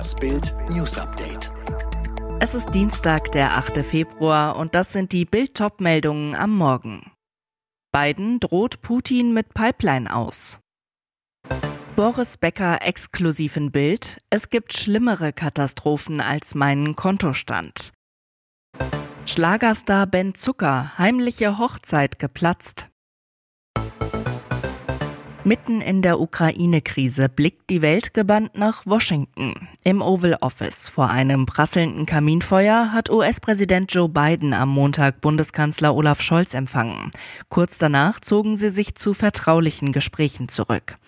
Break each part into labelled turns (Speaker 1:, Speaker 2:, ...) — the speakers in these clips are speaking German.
Speaker 1: Das Bild News Update.
Speaker 2: Es ist Dienstag, der 8. Februar und das sind die Bild-Top-Meldungen am Morgen. Biden droht Putin mit Pipeline aus. Boris Becker exklusiv in Bild. Es gibt schlimmere Katastrophen als meinen Kontostand. Schlagerstar Ben Zucker, heimliche Hochzeit geplatzt. Mitten in der Ukraine-Krise blickt die Welt gebannt nach Washington. Im Oval Office vor einem prasselnden Kaminfeuer hat US-Präsident Joe Biden am Montag Bundeskanzler Olaf Scholz empfangen. Kurz danach zogen sie sich zu vertraulichen Gesprächen zurück.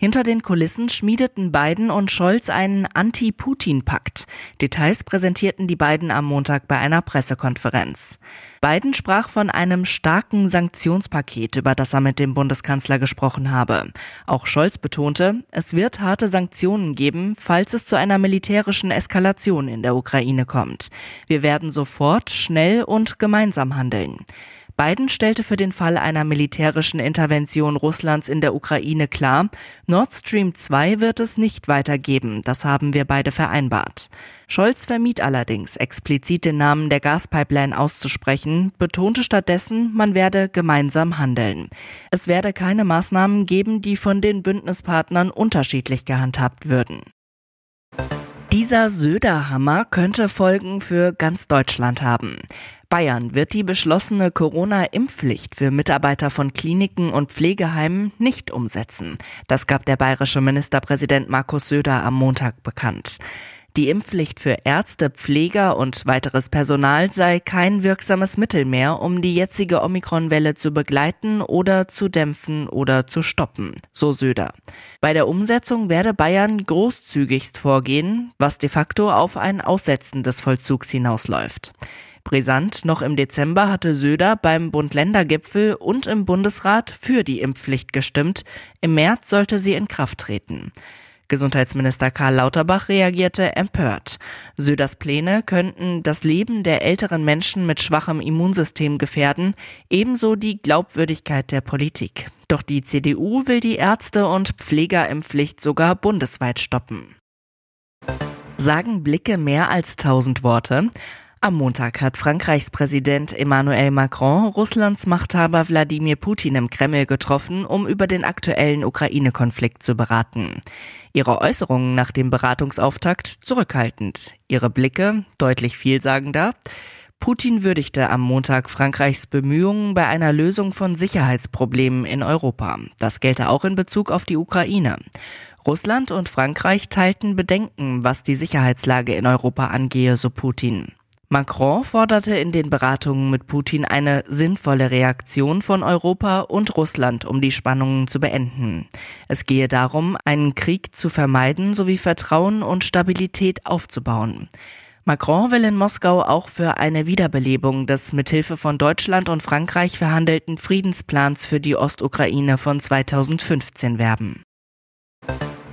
Speaker 2: Hinter den Kulissen schmiedeten Biden und Scholz einen Anti-Putin-Pakt. Details präsentierten die beiden am Montag bei einer Pressekonferenz. Biden sprach von einem starken Sanktionspaket, über das er mit dem Bundeskanzler gesprochen habe. Auch Scholz betonte, es wird harte Sanktionen geben, falls es zu einer militärischen Eskalation in der Ukraine kommt. Wir werden sofort, schnell und gemeinsam handeln. Biden stellte für den Fall einer militärischen Intervention Russlands in der Ukraine klar, Nord Stream 2 wird es nicht weitergeben, das haben wir beide vereinbart. Scholz vermied allerdings, explizit den Namen der Gaspipeline auszusprechen, betonte stattdessen, man werde gemeinsam handeln. Es werde keine Maßnahmen geben, die von den Bündnispartnern unterschiedlich gehandhabt würden. Dieser Söderhammer könnte Folgen für ganz Deutschland haben. Bayern wird die beschlossene Corona-Impfpflicht für Mitarbeiter von Kliniken und Pflegeheimen nicht umsetzen. Das gab der bayerische Ministerpräsident Markus Söder am Montag bekannt. Die Impfpflicht für Ärzte, Pfleger und weiteres Personal sei kein wirksames Mittel mehr, um die jetzige Omikron-Welle zu begleiten oder zu dämpfen oder zu stoppen, so Söder. Bei der Umsetzung werde Bayern großzügigst vorgehen, was de facto auf ein Aussetzen des Vollzugs hinausläuft. Brisant, noch im Dezember hatte Söder beim Bund-Länder-Gipfel und im Bundesrat für die Impfpflicht gestimmt. Im März sollte sie in Kraft treten. Gesundheitsminister Karl Lauterbach reagierte empört. Söders Pläne könnten das Leben der älteren Menschen mit schwachem Immunsystem gefährden, ebenso die Glaubwürdigkeit der Politik. Doch die CDU will die Ärzte- und Pflegerimpfpflicht sogar bundesweit stoppen. Sagen Blicke mehr als tausend Worte? Am Montag hat Frankreichs Präsident Emmanuel Macron Russlands Machthaber Wladimir Putin im Kreml getroffen, um über den aktuellen Ukraine-Konflikt zu beraten. Ihre Äußerungen nach dem Beratungsauftakt zurückhaltend, ihre Blicke deutlich vielsagender. Putin würdigte am Montag Frankreichs Bemühungen bei einer Lösung von Sicherheitsproblemen in Europa. Das gelte auch in Bezug auf die Ukraine. Russland und Frankreich teilten Bedenken, was die Sicherheitslage in Europa angehe, so Putin. Macron forderte in den Beratungen mit Putin eine sinnvolle Reaktion von Europa und Russland, um die Spannungen zu beenden. Es gehe darum, einen Krieg zu vermeiden sowie Vertrauen und Stabilität aufzubauen. Macron will in Moskau auch für eine Wiederbelebung des mithilfe von Deutschland und Frankreich verhandelten Friedensplans für die Ostukraine von 2015 werben.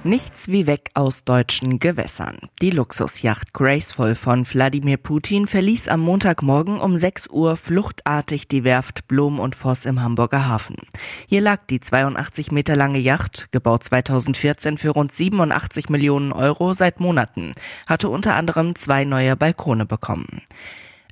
Speaker 2: Nichts wie weg aus deutschen Gewässern. Die Luxusjacht Graceful von Wladimir Putin verließ am Montagmorgen um 6 Uhr fluchtartig die Werft Blom und Voss im Hamburger Hafen. Hier lag die 82 Meter lange Yacht, gebaut 2014 für rund 87 Millionen Euro seit Monaten, hatte unter anderem zwei neue Balkone bekommen.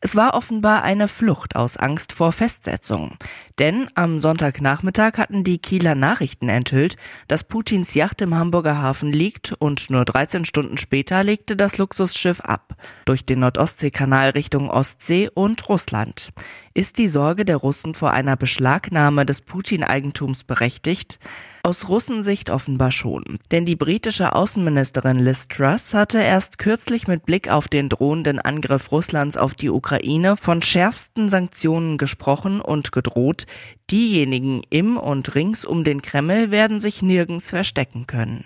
Speaker 2: Es war offenbar eine Flucht aus Angst vor Festsetzung. Denn am Sonntagnachmittag hatten die Kieler Nachrichten enthüllt, dass Putins Yacht im Hamburger Hafen liegt und nur 13 Stunden später legte das Luxusschiff ab. Durch den Nordostseekanal Richtung Ostsee und Russland. Ist die Sorge der Russen vor einer Beschlagnahme des Putin-Eigentums berechtigt? Aus Russensicht offenbar schon. Denn die britische Außenministerin Liz Truss hatte erst kürzlich mit Blick auf den drohenden Angriff Russlands auf die Ukraine von schärfsten Sanktionen gesprochen und gedroht, diejenigen im und rings um den Kreml werden sich nirgends verstecken können.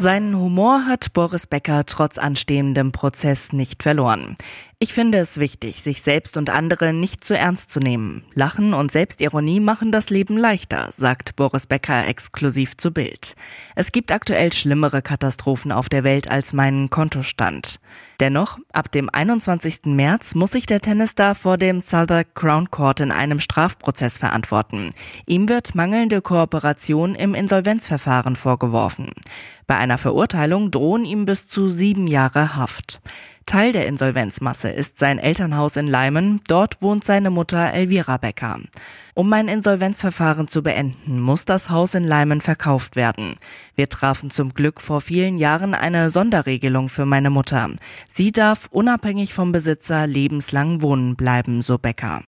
Speaker 2: Seinen Humor hat Boris Becker trotz anstehendem Prozess nicht verloren. Ich finde es wichtig, sich selbst und andere nicht zu ernst zu nehmen. Lachen und Selbstironie machen das Leben leichter, sagt Boris Becker exklusiv zu Bild. Es gibt aktuell schlimmere Katastrophen auf der Welt als meinen Kontostand. Dennoch, ab dem 21. März muss sich der Tennisstar vor dem Southwark Crown Court in einem Strafprozess verantworten. Ihm wird mangelnde Kooperation im Insolvenzverfahren vorgeworfen. Bei einer Verurteilung drohen ihm bis zu sieben Jahre Haft. Teil der Insolvenzmasse ist sein Elternhaus in Leimen. Dort wohnt seine Mutter Elvira Becker. Um mein Insolvenzverfahren zu beenden, muss das Haus in Leimen verkauft werden. Wir trafen zum Glück vor vielen Jahren eine Sonderregelung für meine Mutter. Sie darf unabhängig vom Besitzer lebenslang wohnen bleiben, so Becker.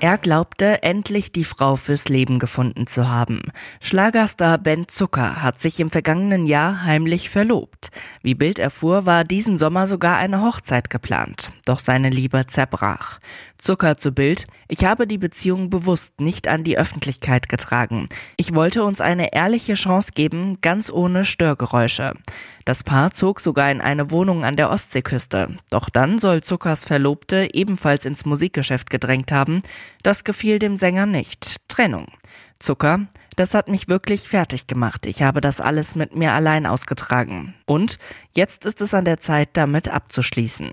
Speaker 2: Er glaubte, endlich die Frau fürs Leben gefunden zu haben. Schlagerstar Ben Zucker hat sich im vergangenen Jahr heimlich verlobt. Wie Bild erfuhr, war diesen Sommer sogar eine Hochzeit geplant. Doch seine Liebe zerbrach. Zucker zu Bild. Ich habe die Beziehung bewusst nicht an die Öffentlichkeit getragen. Ich wollte uns eine ehrliche Chance geben, ganz ohne Störgeräusche. Das Paar zog sogar in eine Wohnung an der Ostseeküste. Doch dann soll Zuckers Verlobte ebenfalls ins Musikgeschäft gedrängt haben. Das gefiel dem Sänger nicht. Trennung. Zucker, das hat mich wirklich fertig gemacht. Ich habe das alles mit mir allein ausgetragen. Und jetzt ist es an der Zeit, damit abzuschließen.